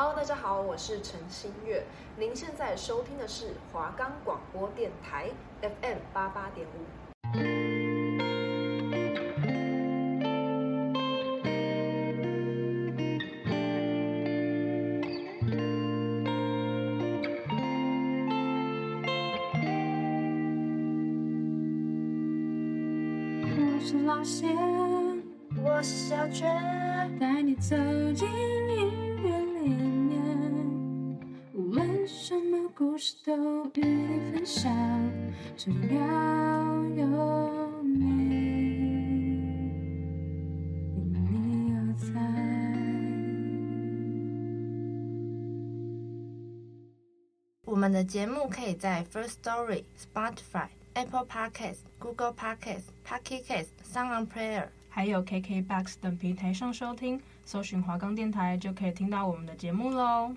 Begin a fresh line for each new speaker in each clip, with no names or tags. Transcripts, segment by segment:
Hello，大家好，我是陈新月。您现在收听的是华冈广播电台 FM 八八点五。
我是老谢，我是小娟，带你走进你分享，只要有你，有你有在。
我们的节目可以在 First Story、Spotify、Apple Podcasts、Google Podcasts、Pocket Casts、SoundOnPlayer，
还有 KKBOX 等平台上收听，搜寻华冈电台就可以听到我们的节目喽。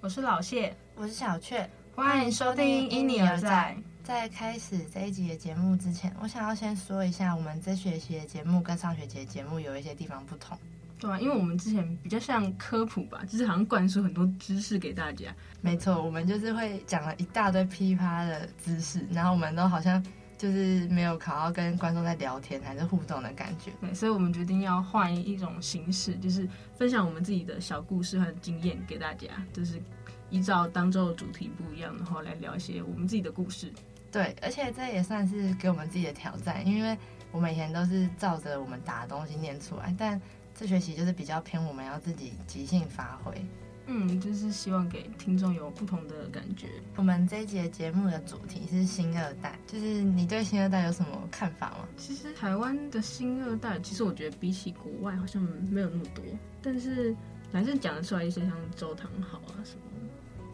我是老谢，
我是小雀，
欢迎收听《因你而在》。
在开始这一集的节目之前，我想要先说一下，我们这学期的节目跟上学期的节目有一些地方不同。
对啊，因为我们之前比较像科普吧，就是好像灌输很多知识给大家。
没错，我们就是会讲了一大堆噼啪的知识，然后我们都好像就是没有考到跟观众在聊天还是互动的感觉。
对，所以我们决定要换一种形式，就是分享我们自己的小故事和经验给大家，就是依照当周的主题不一样，然后来聊一些我们自己的故事。
对，而且这也算是给我们自己的挑战，因为我们以前都是照着我们打的东西念出来，但这学期就是比较偏我们要自己即兴发挥，
嗯，就是希望给听众有不同的感觉。
我们这一节节目的主题是新二代，就是你对新二代有什么看法吗？
其实台湾的新二代，其实我觉得比起国外好像没有那么多，但是还是讲得出来一些像周汤豪啊什么。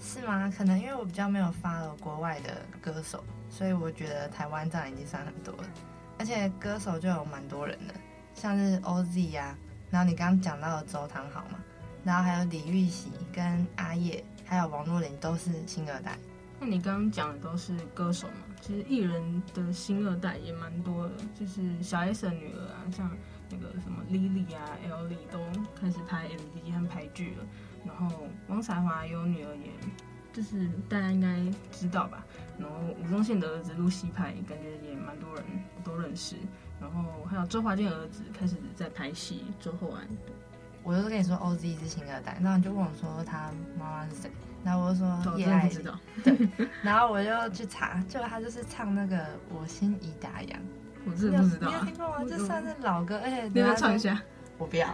是吗？可能因为我比较没有 follow 国外的歌手，所以我觉得台湾这样已经算很多了，而且歌手就有蛮多人的，像是 OZ、啊。然后你刚刚讲到的周汤豪嘛，然后还有李玉玺跟阿叶，还有王若琳都是新二代。
那你刚刚讲的都是歌手嘛？其实艺人的新二代也蛮多的，就是小 S 的女儿啊，像那个什么 Lily 啊、Ellie 都开始拍 MV 和拍剧了。然后汪才华有女儿也，就是大家应该知道吧？然后吴宗宪的儿子陆西派，感觉也蛮多人都认识。然后还有周华健儿子开始在拍戏，周厚安。
我就是跟你说，OZ 是新二代，然后你就问我说他妈妈是谁，然后我就说叶爱玲。对，然后我就去查，结果他就是唱那个《我心已打烊》。
我真的不知道、啊，
你有听过吗？这算是老歌，而且
你要唱一下。
我不要，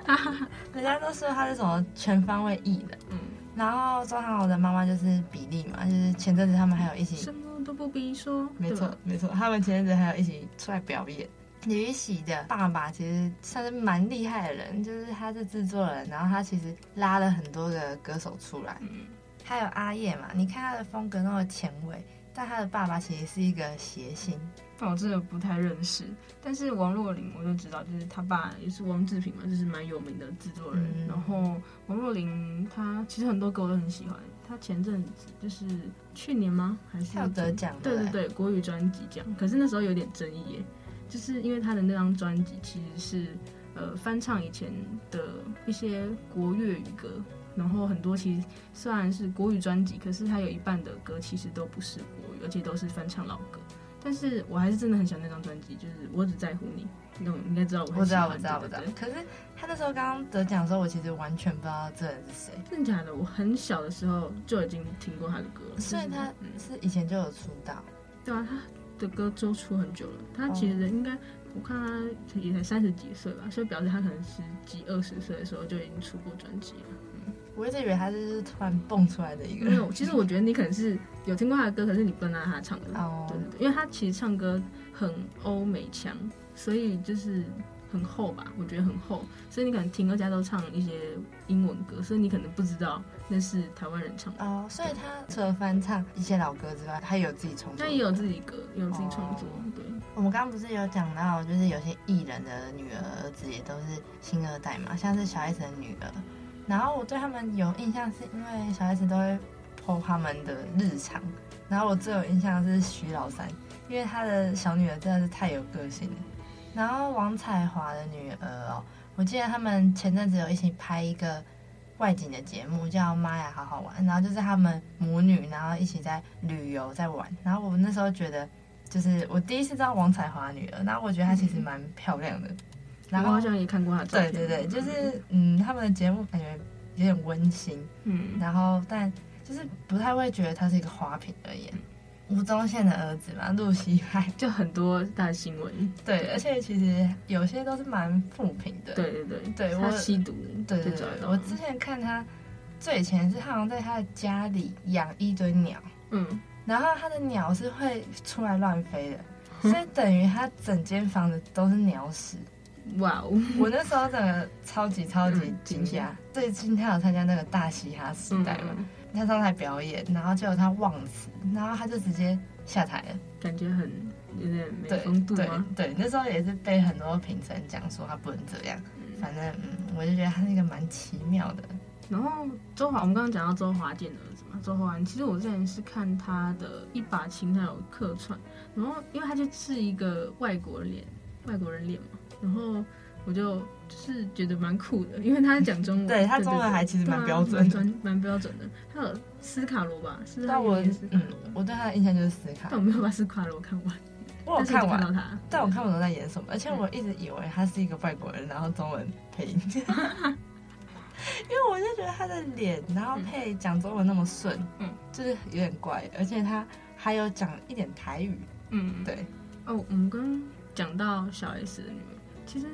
人家都说他是什么全方位艺人。嗯。然后周汤豪的妈妈就是比利嘛，就是前阵子他们还有一起
什么都不必说。
没错，没错，他们前阵子还有一起出来表演。李玉玺的爸爸其实算是蛮厉害的人，就是他是制作人，然后他其实拉了很多的歌手出来。嗯，还有阿叶嘛，你看他的风格那么前卫，但他的爸爸其实是一个谐星。
但我真的不太认识，但是王若琳我就知道，就是他爸也是王志平嘛，就是蛮有名的制作人。嗯、然后王若琳她其实很多歌我都很喜欢，她前阵子就是去年吗？还是
要得奖？
对对对，国语专辑奖，可是那时候有点争议耶。就是因为他的那张专辑其实是，呃，翻唱以前的一些国粤语歌，然后很多其实虽然是国语专辑，可是他有一半的歌其实都不是国语，而且都是翻唱老歌。但是我还是真的很喜欢那张专辑，就是我只在乎你，那种应该知道我。
我知道，我知道，我知道。可是他那时候刚刚得奖的时候，我其实完全不知道这人是谁。
真的假的？我很小的时候就已经听过他的歌了。
所以他是以前就有出道。嗯、
对啊，他。的歌都出很久了，他其实应该，oh. 我看他也才三十几岁吧，所以表示他可能十几二十岁的时候就已经出过专辑了。嗯，
我一直以为他是突然蹦出来的一个。
没有，其实我觉得你可能是有听过他的歌，可是你不知道他唱的。哦，oh. 对对对，因为他其实唱歌很欧美腔，所以就是。很厚吧，我觉得很厚，所以你可能听，歌家都唱一些英文歌，所以你可能不知道那是台湾人唱的
哦。所以他除了翻唱一些老歌之外，他也有自己创作，
他也有自己歌，有自己创作。哦、对，
我们刚刚不是有讲到，就是有些艺人的女儿儿子也都是星二代嘛，像是小 S 的女儿。然后我对他们有印象，是因为小孩子都会 po 他们的日常。然后我最有印象是徐老三，因为他的小女儿真的是太有个性了。然后王彩华的女儿哦，我记得他们前阵子有一起拍一个外景的节目，叫《妈呀好好玩》，然后就是他们母女，然后一起在旅游在玩。然后我那时候觉得，就是我第一次知道王彩华女儿，然后我觉得她其实蛮漂亮的。然
后好像也看过他照片。
对对对，就是嗯，他们的节目感觉有点温馨，
嗯，
然后但就是不太会觉得他是一个花瓶而已。吴宗宪的儿子嘛，露西派
就很多大新闻，
对，而且其实有些都是蛮负评的，
对对对，
对
他吸毒，
对对对，我之前看他最前是他好像在他的家里养一堆鸟，嗯，然后他的鸟是会出来乱飞的，所以等于他整间房子都是鸟屎，
哇哦！
我那时候真的超级超级惊讶，最近他有参加那个大嘻哈时代嘛。他上台表演，然后结果他忘词，然后他就直接下台了，
感觉很有点没风度
对对，对，那时候也是被很多评审讲说他不能这样。嗯、反正嗯，我就觉得他是一个蛮奇妙的。
然后周华，我们刚刚讲到周华健的儿子嘛，周华，其实我之前是看他的一把琴，他有客串，然后因为他就是一个外国脸，外国人脸嘛，然后。我就就是觉得蛮酷的，因为他讲中文，
对他中文还其实蛮标准，
蛮蛮标准的。还有斯卡罗吧？是
但我嗯，我对他的印象就是斯卡，
但我没有把斯卡罗看完。
我有看完
到他，
但我看不懂在演什么，而且我一直以为他是一个外国人，然后中文配音，因为我就觉得他的脸，然后配讲中文那么顺，嗯，就是有点怪，而且他还有讲一点台语，嗯，对。
哦，我们刚讲到小 S 的女儿，其实。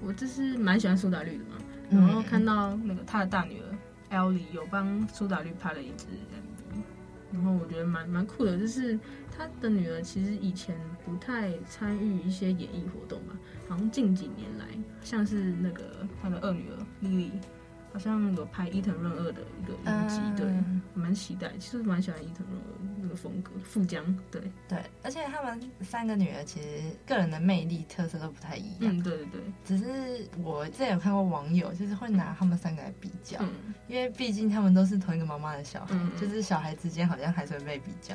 我就是蛮喜欢苏打绿的嘛，然后看到那个他的大女儿 Ellie 有帮苏打绿拍了一支 MV，然后我觉得蛮蛮酷的，就是他的女儿其实以前不太参与一些演艺活动嘛，好像近几年来，像是那个他的二女儿 Lily。好像有拍伊藤润二的一个影集，对，蛮期待。其实蛮喜欢伊藤润二那个风格，富江，对
对。而且他们三个女儿其实个人的魅力特色都不太一样，
嗯，对对对。
只是我之前有看过网友，就是会拿他们三个来比较，嗯、因为毕竟他们都是同一个妈妈的小孩，嗯、就是小孩之间好像还是会被比较，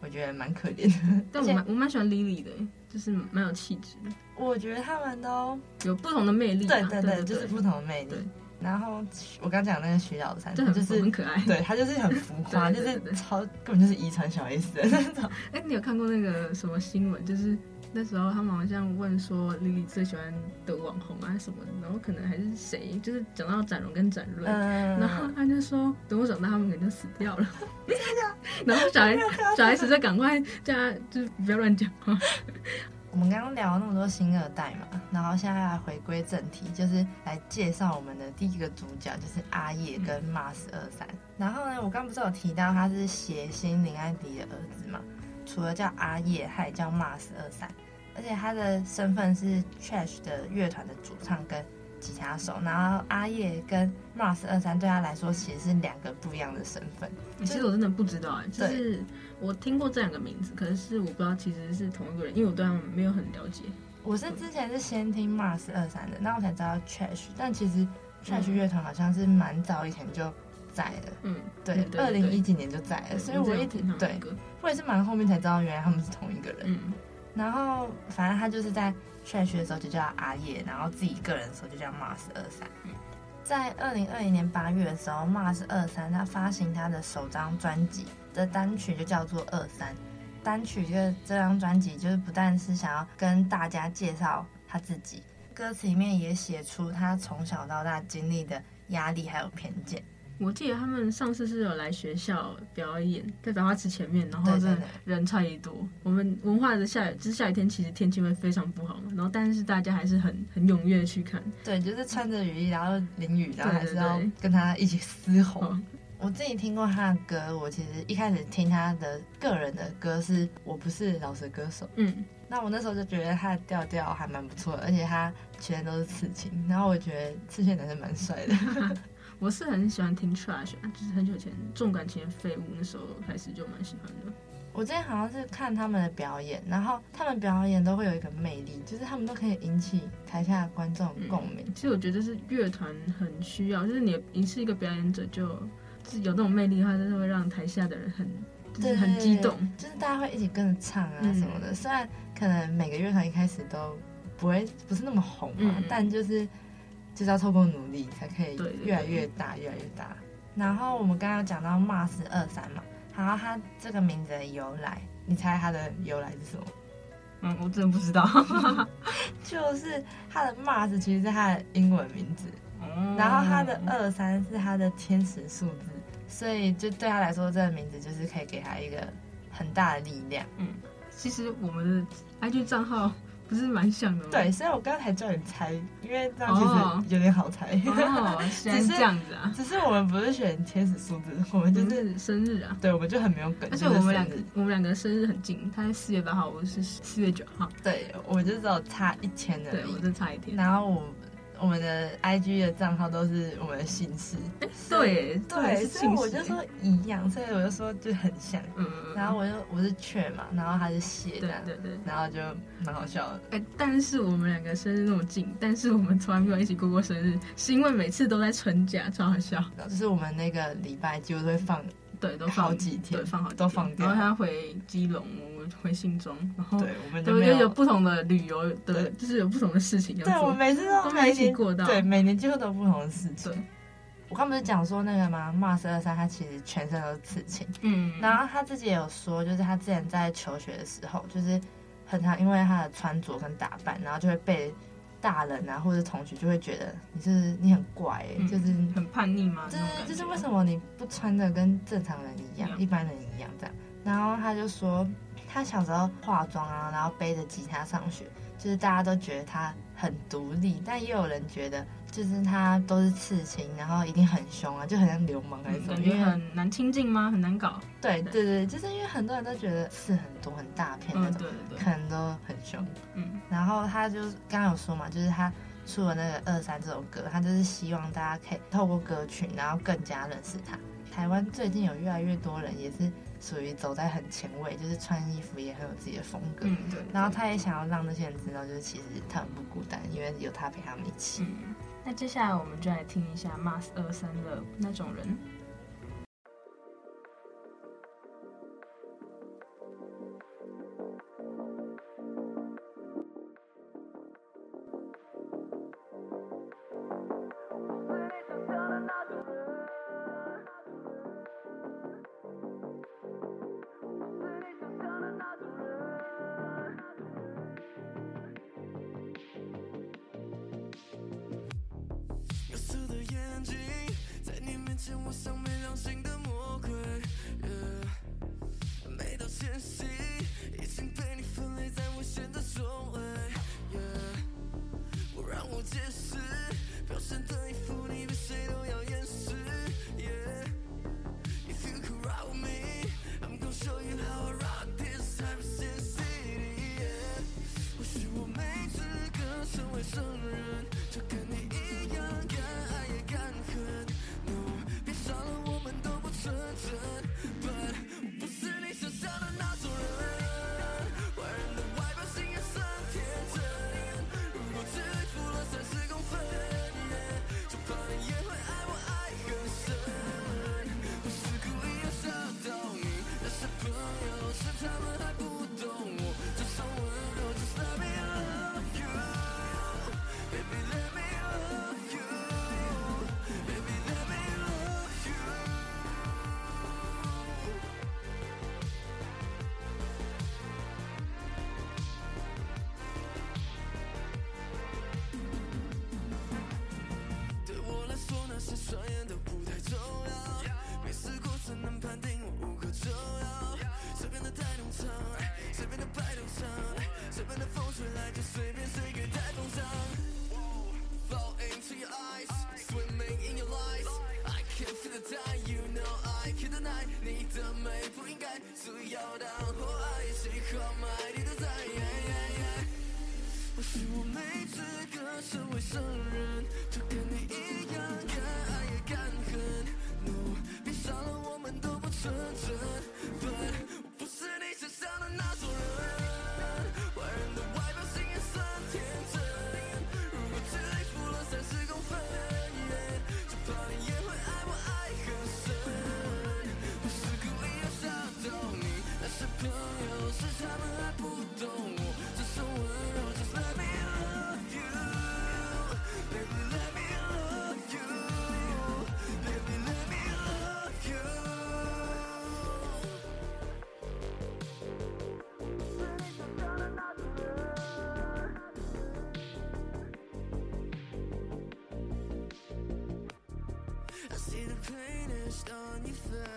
我觉得蛮可怜的。
但我蛮我蛮喜欢 Lily 的，就是蛮有气质。
我觉得他们都
有不同的魅力，
对对对，就是不同的魅力。然后我刚讲那个徐老三，就是
很可爱，
对他就是很浮夸，就是超根本就是遗传小 S 的那种。
哎，你有看过那个什么新闻？就是那时候他们好像问说莉莉最喜欢的网红啊什么的，然后可能还是谁，就是讲到展荣跟展瑞，嗯、然后他就说等我长大他们可能就 死掉了。然后小 S 小 S 就赶快叫他就是不要乱讲话。
我们刚刚聊了那么多星二代嘛，然后现在来回归正题，就是来介绍我们的第一个主角，就是阿叶跟 Mars 二三。然后呢，我刚不是有提到他是谐星林安迪的儿子嘛？除了叫阿叶，还也叫 Mars 二三，而且他的身份是 Trash 的乐团的主唱跟吉他手。然后阿叶跟 Mars 二三对他来说其实是两个不一样的身份。
其实我真的不知道哎，就是。我听过这两个名字，可是我不知道其实是同一个人，因为我对他们没有很了解。
我是之前是先听 Mars 二三的，那我才知道 Trash，但其实 Trash 乐团好像是蛮早以前就在了。嗯，对，二零一几年就在了，所以我一直对，我也是蛮后面才知道原来他们是同一个人。嗯，然后反正他就是在上学的时候就叫阿叶，然后自己个人的时候就叫 Mars 二三。在二零二零年八月的时候，Mars 二三他发行他的首张专辑。的单曲就叫做二三，单曲就这张专辑就是不但是想要跟大家介绍他自己，歌词里面也写出他从小到大经历的压力还有偏见。
我记得他们上次是有来学校表演，在百花池前面，然后真的人超级多。我们文化的下雨，就是下雨天，其实天气会非常不好嘛，然后但是大家还是很很踊跃去看。
对，就是穿着雨衣，然后淋雨，然后还是要跟他一起嘶吼。对对对我自己听过他的歌，我其实一开始听他的个人的歌是我不是老舌歌手，嗯，那我那时候就觉得他的调调还蛮不错的，而且他全都是刺青，然后我觉得刺青男生蛮帅的。
我是很喜欢听 Trash，就是很久前重感情的废物那时候开始就蛮喜欢的。
我之前好像是看他们的表演，然后他们表演都会有一个魅力，就是他们都可以引起台下的观众共鸣。
其实我觉得是乐团很需要，就是你你是一个表演者就是。有那种魅力的话，就是会让台下的人很，就是很激动，
就是大家会一起跟着唱啊什么的。嗯、虽然可能每个乐团一开始都不会不是那么红嘛，嗯、但就是就是要透过努力才可以越来越大，越来越大。然后我们刚刚有讲到 Mars 二三嘛，然后它这个名字的由来，你猜它的由来是什么？
嗯，我真的不知道。
就是它的 Mars 其实是它的英文名字，
哦
然后它的二三是它的天使数字，所以就对他来说，这个名字就是可以给他一个很大的力量。
嗯，其实我们的 IG 账号不是蛮像的吗？
对，所以我刚才叫你猜，因为这样其实有点好猜。
哦，原来是这样子啊。
只是我们不是选天使数字，我们就
就是是生日啊。
对，我们就很没有梗。
而且我们两个，我们两个生日很近，他是四月八号，我是四月九号。
对，我们就只有差一天的。
对，我就差一天。
然后我我们的 IG 的账号都是我们的姓氏。
对
对，所以我就说一样，所以我就说就很像。
嗯。
然后我就我是雀嘛，然后他是谢，
对对对，
然后就蛮好笑的。
哎，但是我们两个生日那么近，但是我们从来没有一起过过生日，是因为每次都在春假，超好笑。
就是我们那个礼拜几乎都会放，
对，都放
好几天，
对，放好
都放掉。
然后他回基隆，我回信中，然后
对，我们
就就有不同的旅游的，就是有不同的事情要做。
对，我每次都
没一起过到，
对，每年几乎都有不同的事情。我刚不是讲说那个吗？Mars 二三他其实全身都是刺青，
嗯，
然后他自己也有说，就是他之前在求学的时候，就是很常因为他的穿着跟打扮，然后就会被大人啊或者同学就会觉得你是你很怪、欸，嗯、就是
很叛逆吗？
就是就是为什么你不穿的跟正常人一样，嗯、一般人一样这样？然后他就说他小时候化妆啊，然后背着吉他上学，就是大家都觉得他很独立，但也有人觉得。就是他都是刺青，然后一定很凶啊，就很像流氓还是什么，
感觉很难亲近吗？很难搞。
对对对，就是因为很多人都觉得刺很多很大片那种，
嗯、对对对，
可能都很凶。
嗯，
然后他就刚刚有说嘛，就是他出了那个二三这首歌，他就是希望大家可以透过歌曲，然后更加认识他。台湾最近有越来越多人也是属于走在很前卫，就是穿衣服也很有自己的风格。
嗯，对。
然后他也想要让那些人知道，就是其实他很不孤单，因为有他陪他们一起。
嗯那接下来我们就来听一下 Mars 二三的那
种人。在你面前我像没良心的魔鬼 yeah 每到晨曦已经被你分类在危险的周围 yeah 不让我解释表现的一副你比谁都要 blow
my everything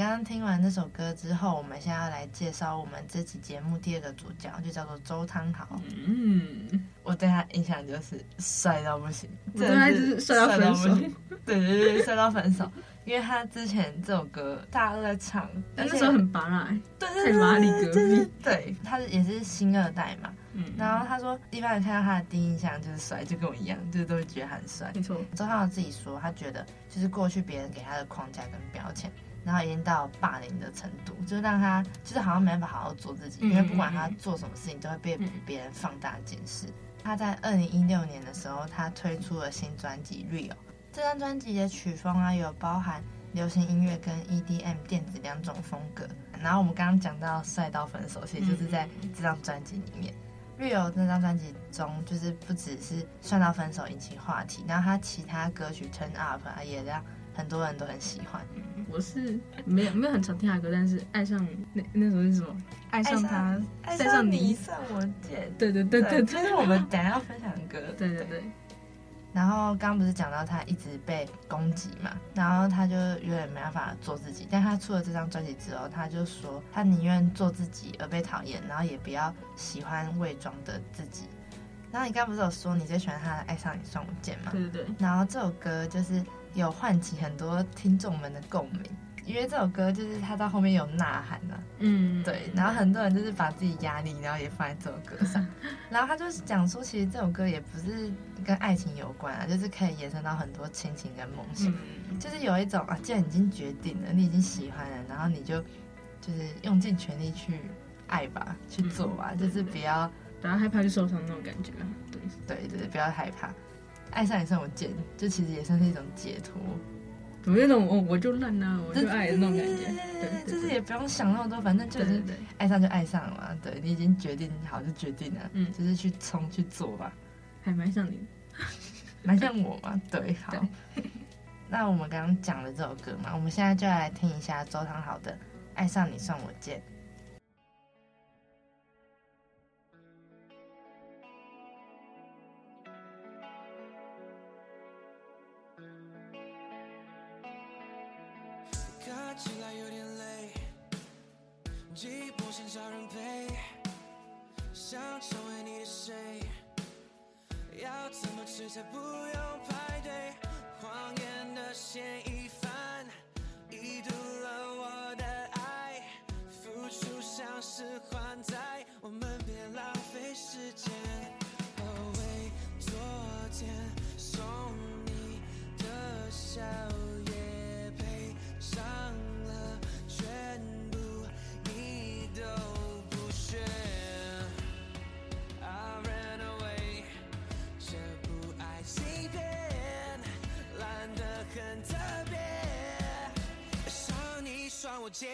刚刚听完这首歌之后，我们现在要来介绍我们这期节目第二个主角，就叫做周汤豪。
嗯，
我对他印象就是帅到不行，
我对他就是帅到分手
真的是帅到不行对对对，帅到分手。因为他之前这首歌大家都在唱，
但那时候很拔辣、欸，
对
太麻里隔壁。
对，他也是新二代嘛。
嗯，
然后他说，一般人看到他的第一印象就是帅，就跟我一样，就是都会觉得他很帅。
没错，
周汤豪自己说，他觉得就是过去别人给他的框架跟标签，然后已经到霸凌的程度，就让他就是好像没办法好好做自己，
嗯
因为不管他做什么事情都会被别人放大检视。他在二零一六年的时候，他推出了新专辑《Real》，这张专辑的曲风啊有包含流行音乐跟 EDM 电子两种风格。然后我们刚刚讲到帅到分手，其实就是在这张专辑里面。Real 这张专辑中，就是不只是算到分手引起话题，然后他其他歌曲 Turn Up 啊，也让很多人都很喜欢。
我是没有没有很常听他的歌，但是爱上那那首是什么？爱上他，
爱
爱上你，
算我贱。
对对对对
这是我们等下要分享的歌。
对对对，
然后刚刚不是讲到他一直被攻击嘛，然后他就有点没办法做自己。但他出了这张专辑之后，他就说他宁愿做自己而被讨厌，然后也不要喜欢伪装的自己。然后你刚刚不是有说你最喜欢他的《爱上你算我贱》吗？
对对对，
然后这首歌就是有唤起很多听众们的共鸣，因为这首歌就是他到后面有呐喊啊，
嗯，
对，然后很多人就是把自己压力，然后也放在这首歌上，然后他就是讲说，其实这首歌也不是跟爱情有关啊，就是可以延伸到很多亲情跟梦想，
嗯，
就是有一种啊，既然已经决定了，你已经喜欢了，然后你就就是用尽全力去爱吧，去做吧，
嗯
就是不要
不要害怕去受伤那种感觉
对。对，不要害怕，爱上也算我贱，就其实也算是一种解脱。
怎么那种我，我就烂啊，我就爱的那种感觉，对，
就是也不用想那么多，反正就是爱上就爱上了嘛。对你已经决定好就决定了，
嗯
就是去冲去做吧，
还蛮像你，
蛮像我嘛。对，好。那我们刚刚讲了这首歌嘛，我们现在就来听一下周汤豪的《爱上你算我贱》。
看起来有点累，寂寞想找人陪，想成为你的谁？要怎么吃才不用排队？谎言的嫌疑犯，已读了我的爱，付出像是还债，我们别浪费时间。哦喂，昨天送你的宵算我贱，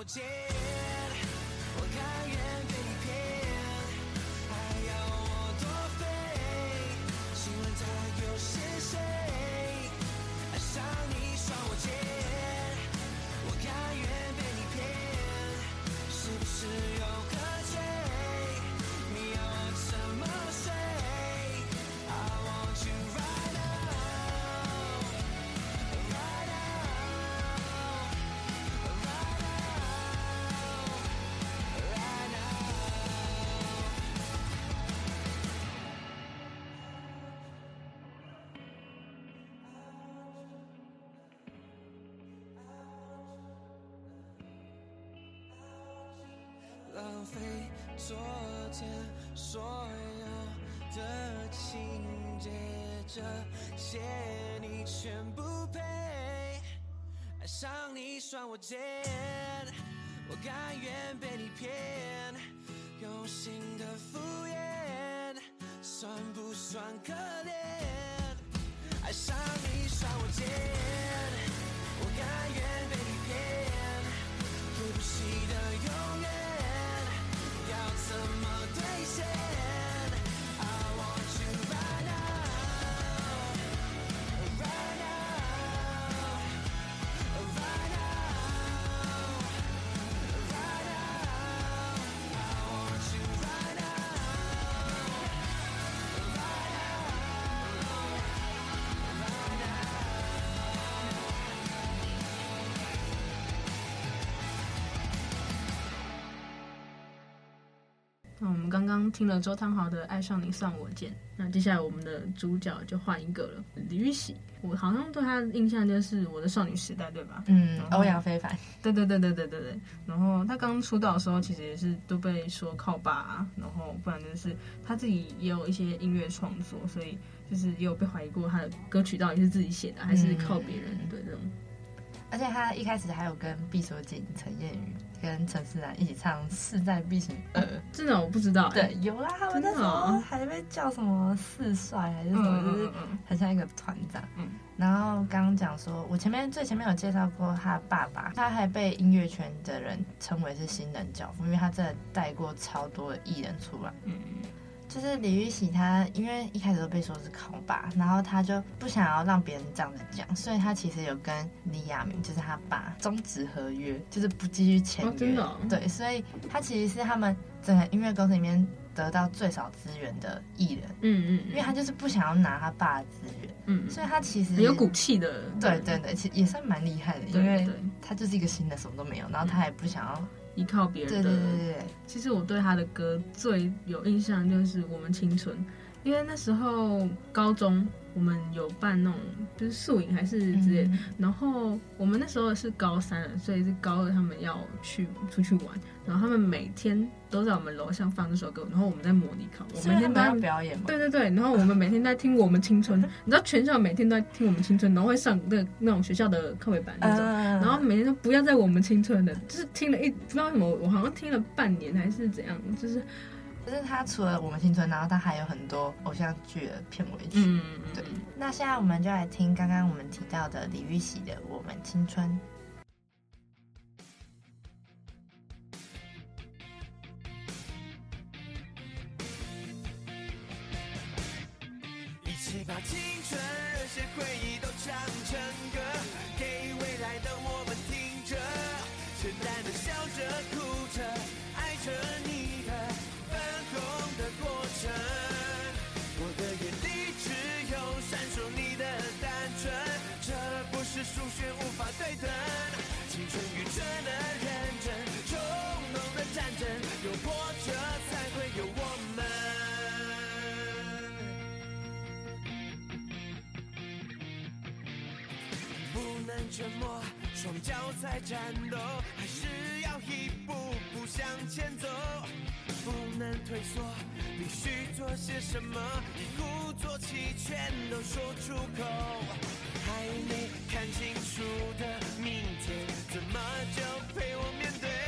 我贱。我甘愿被你骗，还要我多飞？请问他又是谁？爱上你算我贱，我甘愿被你骗，是不是有所有的情节，这些你全不配。爱上你算我贱，我甘愿被你骗，用心的敷衍，算不算可怜？爱上你算我贱，我甘愿被你骗，对不起的永远，怎
么兑现听了周汤豪的《爱上你算我贱》，那接下来我们的主角就换一个了，李玉玺。我好像对他的印象就是我的少女时代，对吧？
嗯，欧阳非凡，
对对对对对对对。然后他刚出道的时候，其实也是都被说靠爸、啊，然后不然就是他自己也有一些音乐创作，所以就是也有被怀疑过他的歌曲到底是自己写的还是靠别人。对这种。
而且他一开始还有跟毕书尽、陈燕宇跟陈思然一起唱《势在必行二》。
真的我不知道、欸。
对，有啦，他们那时候还被叫什么四帅还是什么，就是很像一个团长。
嗯。
然后刚刚讲说，我前面最前面有介绍过他爸爸，他还被音乐圈的人称为是新人教父，因为他真的带过超多的艺人出来。
嗯。
就是李玉玺，他因为一开始都被说是靠爸，然后他就不想要让别人这样子讲，所以他其实有跟李亚明，就是他爸终止合约，就是不
继续签约。
对，所以他其实是他们整个音乐公司里面得到最少资源的艺人。
嗯，嗯嗯，
因为他就是不想要拿他爸的资源。嗯，所以他其实
很有骨气的。
对对对，其实也算蛮厉害的，因为他就是一个新的，什么都没有，然后他也不想要。
依靠别人的，
对对对对。
其实我对他的歌最有印象就是《我们青春》，因为那时候高中我们有办那种就是宿营还是之类的，嗯、然后我们那时候是高三了，所以是高二他们要去出去玩，然后他们每天都在我们楼上放这首歌，然后我们在模拟考，我每天都要
表演嘛。
对对对，然后我们每天在听《我们青春》，你知道全校每天都在听《我们青春》，然后会上那个那种学校的课尾班那种，然后每天都不要在我们青春的，就是听了一不知道什么，我好像听了半年还是怎样，就是。
就是他除了《我们青春》，然后他还有很多偶像剧的片尾曲。
嗯，
对。那现在我们就来听刚刚我们提到的李玉玺的《我们青春》。
数学无法对等青春愚蠢的认真冲动的战争有波折才会有我们不能沉默双脚在战斗还是要一步步向前走不能退缩必须做些什么一鼓作气全都说出口还没看清楚的明天，怎么就陪我面对？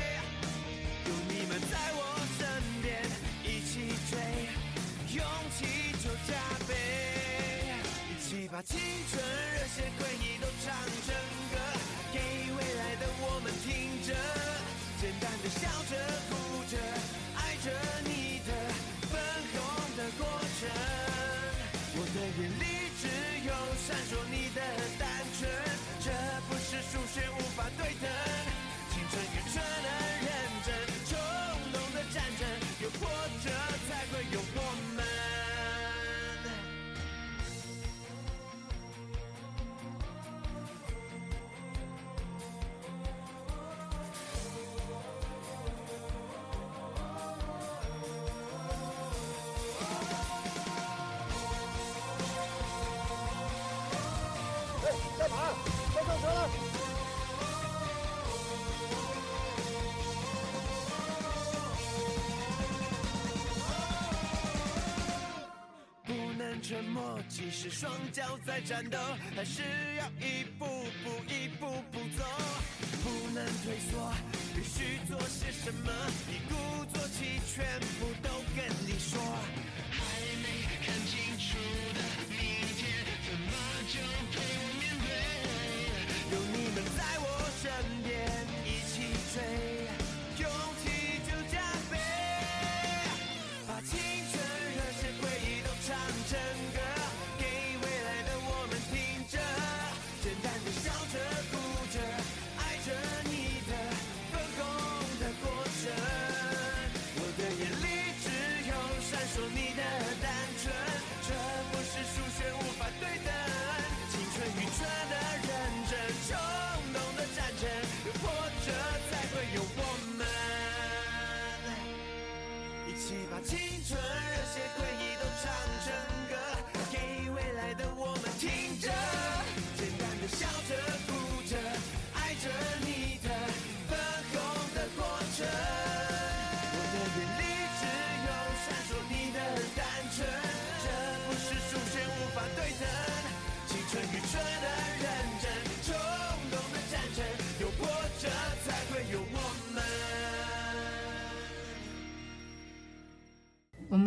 沉默，即使双脚在战斗，还是要一步步、一步步走。不能退缩，必须做些什么，一鼓作气，全部都跟你说。还没看清楚的明天，怎么就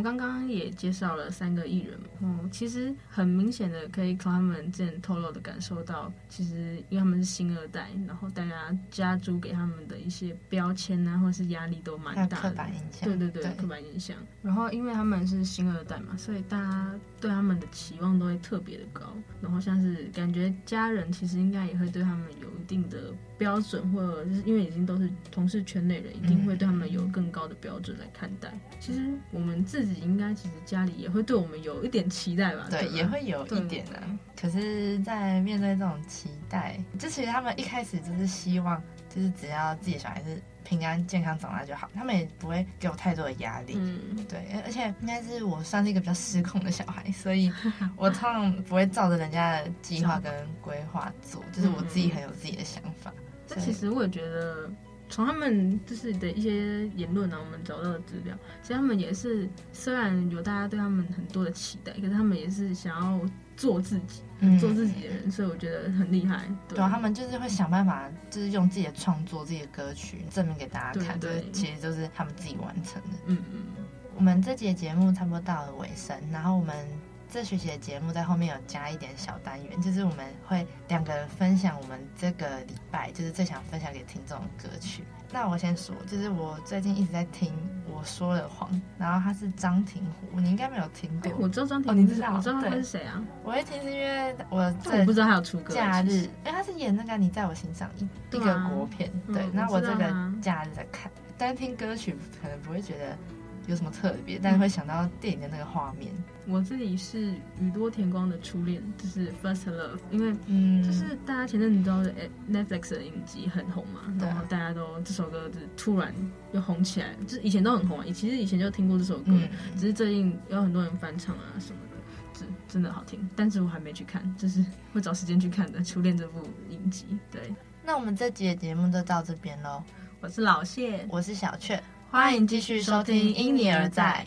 刚刚也介绍了三个艺人，嗯，其实很明显的可以从他们之前透露的感受到，其实因为他们是新二代，然后大家家族给他们的一些标签啊，或者是压力都蛮大的，
刻板印象，
对对
对，
刻板印象。然后因为他们是新二代嘛，所以大家对他们的期望都会特别的高，然后像是感觉家人其实应该也会对他们有一定的标准，或者就是因为已经都是同是圈内人，一定会对他们有更高的标准来看待。其实我们自己应该其实家里也会对我们有一点期待吧？对，对
也会有一点的、啊。可是，在面对这种期待，就其实他们一开始就是希望，就是只要自己的小孩是平安健康长大就好，他们也不会给我太多的压力。
嗯，
对，而且应该是我算是一个比较失控的小孩，所以我通常不会照着人家的计划跟规划做，就是我自己很有自己的想法。
这其实我也觉得，从他们就是的一些言论呢、啊，我们找到的资料，其实他们也是虽然有大家对他们很多的期待，可是他们也是想要做自己，
嗯、
做自己的人，所以我觉得很厉害。
对，他们就是会想办法，就是用自己的创作、自己的歌曲证明给大家看，
对，对，
其实就是他们自己完成的。
嗯嗯。
我们这节节目差不多到了尾声，然后我们。这学期的节目在后面有加一点小单元，就是我们会两个人分享我们这个礼拜就是最想分享给听众的歌曲。那我先说，就是我最近一直在听《我说了谎》，然后他是张庭湖，你应该没有听过。
我知道张庭湖，
哦，你知道？
我知道他是谁啊？
我会听是因为我
在我不知道他有出歌。
假日，因为他是演那个《你在我心上》一一个国片，对。那、嗯、我这个假日在看，单听歌曲可能不会觉得。有什么特别？但是会想到电影的那个画面。
我这里是宇多田光的初恋，就是 first love，因为就是大家前阵子知道，Netflix 的影集很红嘛，然后大家都这首歌就突然又红起来，就是以前都很红啊，其实以前就听过这首歌，只是最近有很多人翻唱啊什么的，真真的好听。但是我还没去看，就是会找时间去看的。初恋这部影集，对。
那我们这集的节目就到这边喽。
我是老谢，
我是小雀。
欢迎继续收听因你而在。